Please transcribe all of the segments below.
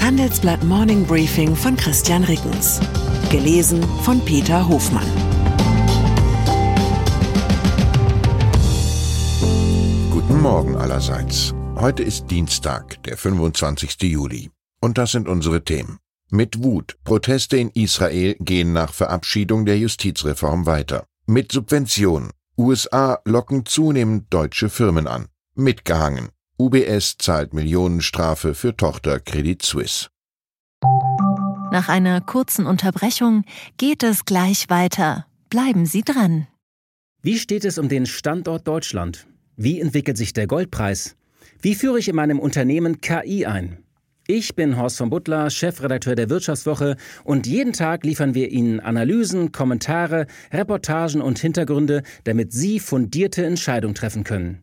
Handelsblatt Morning Briefing von Christian Rickens. Gelesen von Peter Hofmann. Guten Morgen allerseits. Heute ist Dienstag, der 25. Juli. Und das sind unsere Themen. Mit Wut. Proteste in Israel gehen nach Verabschiedung der Justizreform weiter. Mit Subvention. USA locken zunehmend deutsche Firmen an. Mitgehangen. UBS zahlt Millionenstrafe für Tochter Credit Suisse. Nach einer kurzen Unterbrechung geht es gleich weiter. Bleiben Sie dran. Wie steht es um den Standort Deutschland? Wie entwickelt sich der Goldpreis? Wie führe ich in meinem Unternehmen KI ein? Ich bin Horst von Butler, Chefredakteur der Wirtschaftswoche und jeden Tag liefern wir Ihnen Analysen, Kommentare, Reportagen und Hintergründe, damit Sie fundierte Entscheidungen treffen können.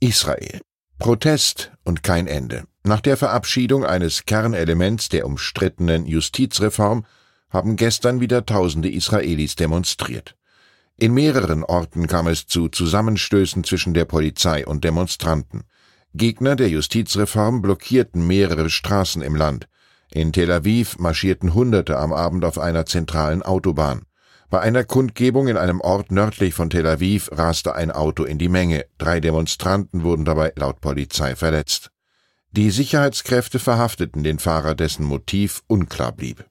Israel. Protest und kein Ende. Nach der Verabschiedung eines Kernelements der umstrittenen Justizreform haben gestern wieder tausende Israelis demonstriert. In mehreren Orten kam es zu Zusammenstößen zwischen der Polizei und Demonstranten. Gegner der Justizreform blockierten mehrere Straßen im Land. In Tel Aviv marschierten Hunderte am Abend auf einer zentralen Autobahn. Bei einer Kundgebung in einem Ort nördlich von Tel Aviv raste ein Auto in die Menge. Drei Demonstranten wurden dabei laut Polizei verletzt. Die Sicherheitskräfte verhafteten den Fahrer, dessen Motiv unklar blieb.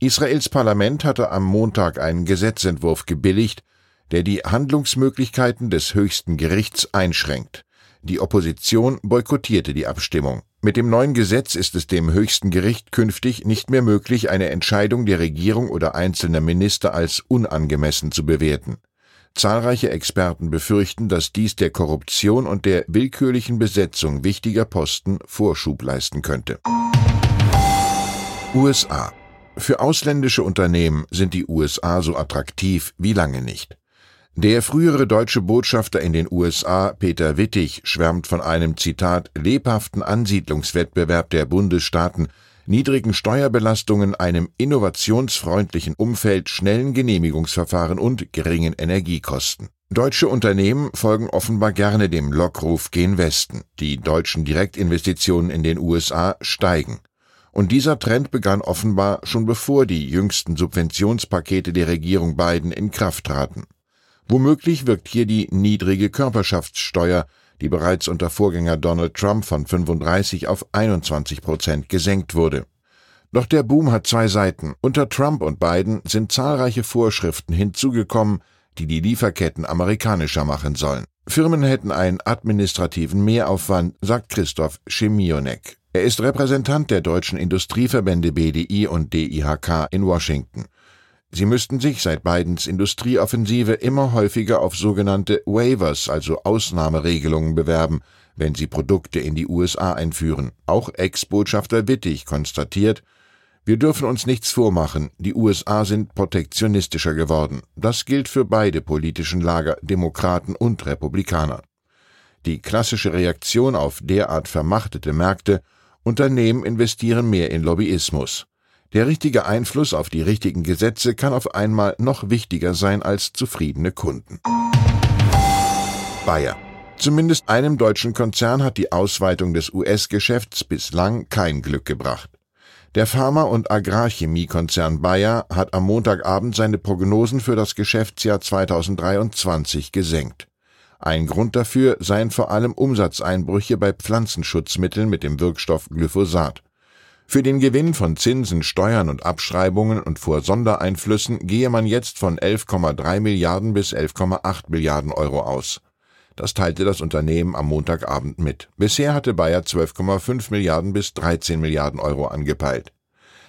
Israels Parlament hatte am Montag einen Gesetzentwurf gebilligt, der die Handlungsmöglichkeiten des höchsten Gerichts einschränkt. Die Opposition boykottierte die Abstimmung. Mit dem neuen Gesetz ist es dem höchsten Gericht künftig nicht mehr möglich, eine Entscheidung der Regierung oder einzelner Minister als unangemessen zu bewerten. Zahlreiche Experten befürchten, dass dies der Korruption und der willkürlichen Besetzung wichtiger Posten Vorschub leisten könnte. USA. Für ausländische Unternehmen sind die USA so attraktiv wie lange nicht. Der frühere deutsche Botschafter in den USA, Peter Wittig, schwärmt von einem Zitat lebhaften Ansiedlungswettbewerb der Bundesstaaten, niedrigen Steuerbelastungen, einem innovationsfreundlichen Umfeld, schnellen Genehmigungsverfahren und geringen Energiekosten. Deutsche Unternehmen folgen offenbar gerne dem Lockruf Gen Westen. Die deutschen Direktinvestitionen in den USA steigen. Und dieser Trend begann offenbar schon bevor die jüngsten Subventionspakete der Regierung Biden in Kraft traten. Womöglich wirkt hier die niedrige Körperschaftssteuer, die bereits unter Vorgänger Donald Trump von 35 auf 21 Prozent gesenkt wurde. Doch der Boom hat zwei Seiten. Unter Trump und Biden sind zahlreiche Vorschriften hinzugekommen, die die Lieferketten amerikanischer machen sollen. Firmen hätten einen administrativen Mehraufwand, sagt Christoph Schemionek. Er ist Repräsentant der deutschen Industrieverbände BDI und DIHK in Washington. Sie müssten sich seit Bidens Industrieoffensive immer häufiger auf sogenannte Waivers, also Ausnahmeregelungen, bewerben, wenn sie Produkte in die USA einführen. Auch Ex-Botschafter Wittig konstatiert, wir dürfen uns nichts vormachen, die USA sind protektionistischer geworden. Das gilt für beide politischen Lager, Demokraten und Republikaner. Die klassische Reaktion auf derart vermachtete Märkte Unternehmen investieren mehr in Lobbyismus. Der richtige Einfluss auf die richtigen Gesetze kann auf einmal noch wichtiger sein als zufriedene Kunden. Bayer. Zumindest einem deutschen Konzern hat die Ausweitung des US-Geschäfts bislang kein Glück gebracht. Der Pharma- und Agrarchemiekonzern Bayer hat am Montagabend seine Prognosen für das Geschäftsjahr 2023 gesenkt. Ein Grund dafür seien vor allem Umsatzeinbrüche bei Pflanzenschutzmitteln mit dem Wirkstoff Glyphosat. Für den Gewinn von Zinsen, Steuern und Abschreibungen und vor Sondereinflüssen gehe man jetzt von 11,3 Milliarden bis 11,8 Milliarden Euro aus. Das teilte das Unternehmen am Montagabend mit. Bisher hatte Bayer 12,5 Milliarden bis 13 Milliarden Euro angepeilt.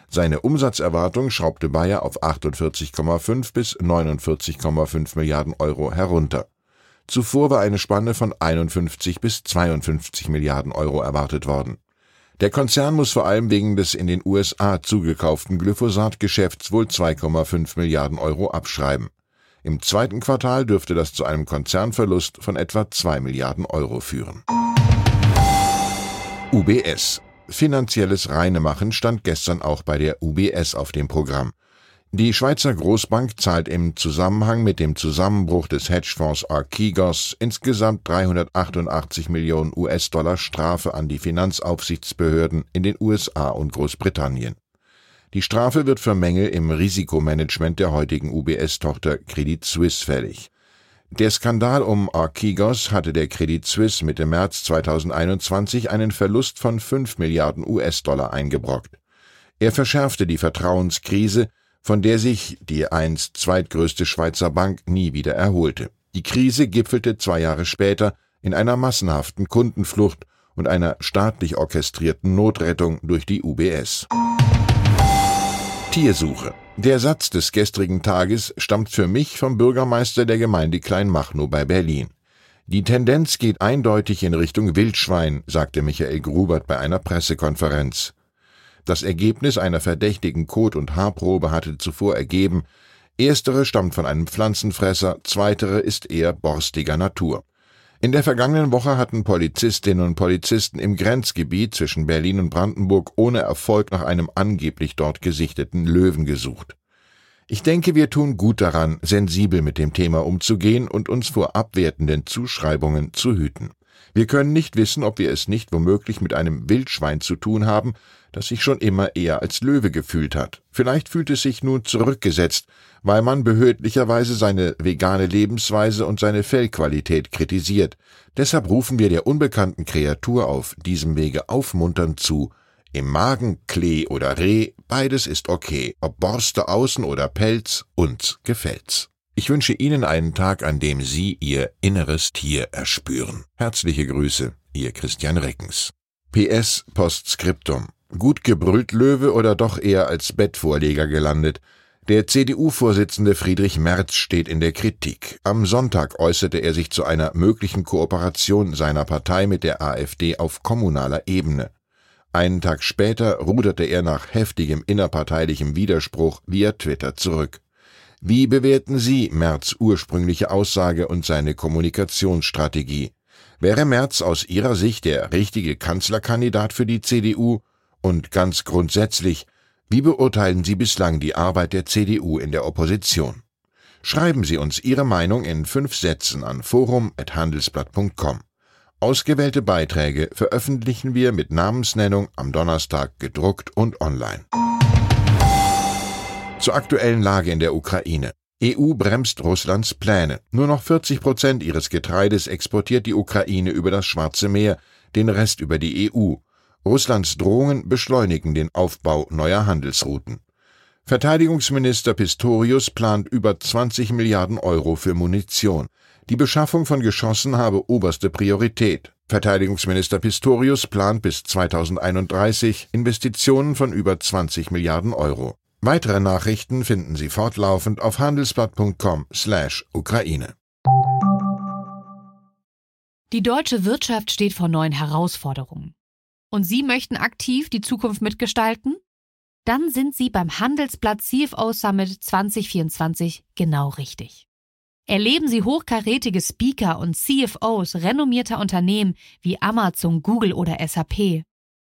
Seine Umsatzerwartung schraubte Bayer auf 48,5 bis 49,5 Milliarden Euro herunter. Zuvor war eine Spanne von 51 bis 52 Milliarden Euro erwartet worden. Der Konzern muss vor allem wegen des in den USA zugekauften Glyphosat-Geschäfts wohl 2,5 Milliarden Euro abschreiben. Im zweiten Quartal dürfte das zu einem Konzernverlust von etwa 2 Milliarden Euro führen. UBS. Finanzielles Reinemachen stand gestern auch bei der UBS auf dem Programm. Die Schweizer Großbank zahlt im Zusammenhang mit dem Zusammenbruch des Hedgefonds Archegos insgesamt 388 Millionen US-Dollar Strafe an die Finanzaufsichtsbehörden in den USA und Großbritannien. Die Strafe wird für Mängel im Risikomanagement der heutigen UBS-Tochter Credit Suisse fällig. Der Skandal um Archegos hatte der Credit Suisse Mitte März 2021 einen Verlust von 5 Milliarden US-Dollar eingebrockt. Er verschärfte die Vertrauenskrise, von der sich die einst zweitgrößte Schweizer Bank nie wieder erholte. Die Krise gipfelte zwei Jahre später in einer massenhaften Kundenflucht und einer staatlich orchestrierten Notrettung durch die UBS. Tiersuche. Der Satz des gestrigen Tages stammt für mich vom Bürgermeister der Gemeinde Kleinmachnow bei Berlin. Die Tendenz geht eindeutig in Richtung Wildschwein, sagte Michael Grubert bei einer Pressekonferenz. Das Ergebnis einer verdächtigen Kot- und Haarprobe hatte zuvor ergeben, erstere stammt von einem Pflanzenfresser, zweitere ist eher borstiger Natur. In der vergangenen Woche hatten Polizistinnen und Polizisten im Grenzgebiet zwischen Berlin und Brandenburg ohne Erfolg nach einem angeblich dort gesichteten Löwen gesucht. Ich denke, wir tun gut daran, sensibel mit dem Thema umzugehen und uns vor abwertenden Zuschreibungen zu hüten. Wir können nicht wissen, ob wir es nicht womöglich mit einem Wildschwein zu tun haben, das sich schon immer eher als Löwe gefühlt hat. Vielleicht fühlt es sich nun zurückgesetzt, weil man behördlicherweise seine vegane Lebensweise und seine Fellqualität kritisiert. Deshalb rufen wir der unbekannten Kreatur auf diesem Wege aufmunternd zu, im Magen Klee oder Reh, beides ist okay, ob Borste außen oder Pelz, uns gefällt's. Ich wünsche Ihnen einen Tag, an dem Sie Ihr inneres Tier erspüren. Herzliche Grüße, Ihr Christian Reckens. PS Postskriptum. Gut gebrüllt Löwe oder doch eher als Bettvorleger gelandet? Der CDU-Vorsitzende Friedrich Merz steht in der Kritik. Am Sonntag äußerte er sich zu einer möglichen Kooperation seiner Partei mit der AfD auf kommunaler Ebene. Einen Tag später ruderte er nach heftigem innerparteilichem Widerspruch via Twitter zurück. Wie bewerten Sie Merz ursprüngliche Aussage und seine Kommunikationsstrategie? Wäre Merz aus Ihrer Sicht der richtige Kanzlerkandidat für die CDU? Und ganz grundsätzlich, wie beurteilen Sie bislang die Arbeit der CDU in der Opposition? Schreiben Sie uns Ihre Meinung in fünf Sätzen an forum.handelsblatt.com. Ausgewählte Beiträge veröffentlichen wir mit Namensnennung am Donnerstag gedruckt und online. Zur aktuellen Lage in der Ukraine. EU bremst Russlands Pläne. Nur noch 40 Prozent ihres Getreides exportiert die Ukraine über das Schwarze Meer, den Rest über die EU. Russlands Drohungen beschleunigen den Aufbau neuer Handelsrouten. Verteidigungsminister Pistorius plant über 20 Milliarden Euro für Munition. Die Beschaffung von Geschossen habe oberste Priorität. Verteidigungsminister Pistorius plant bis 2031 Investitionen von über 20 Milliarden Euro. Weitere Nachrichten finden Sie fortlaufend auf handelsblatt.com/Ukraine. Die deutsche Wirtschaft steht vor neuen Herausforderungen. Und Sie möchten aktiv die Zukunft mitgestalten? Dann sind Sie beim Handelsblatt CFO Summit 2024 genau richtig. Erleben Sie hochkarätige Speaker und CFOs renommierter Unternehmen wie Amazon, Google oder SAP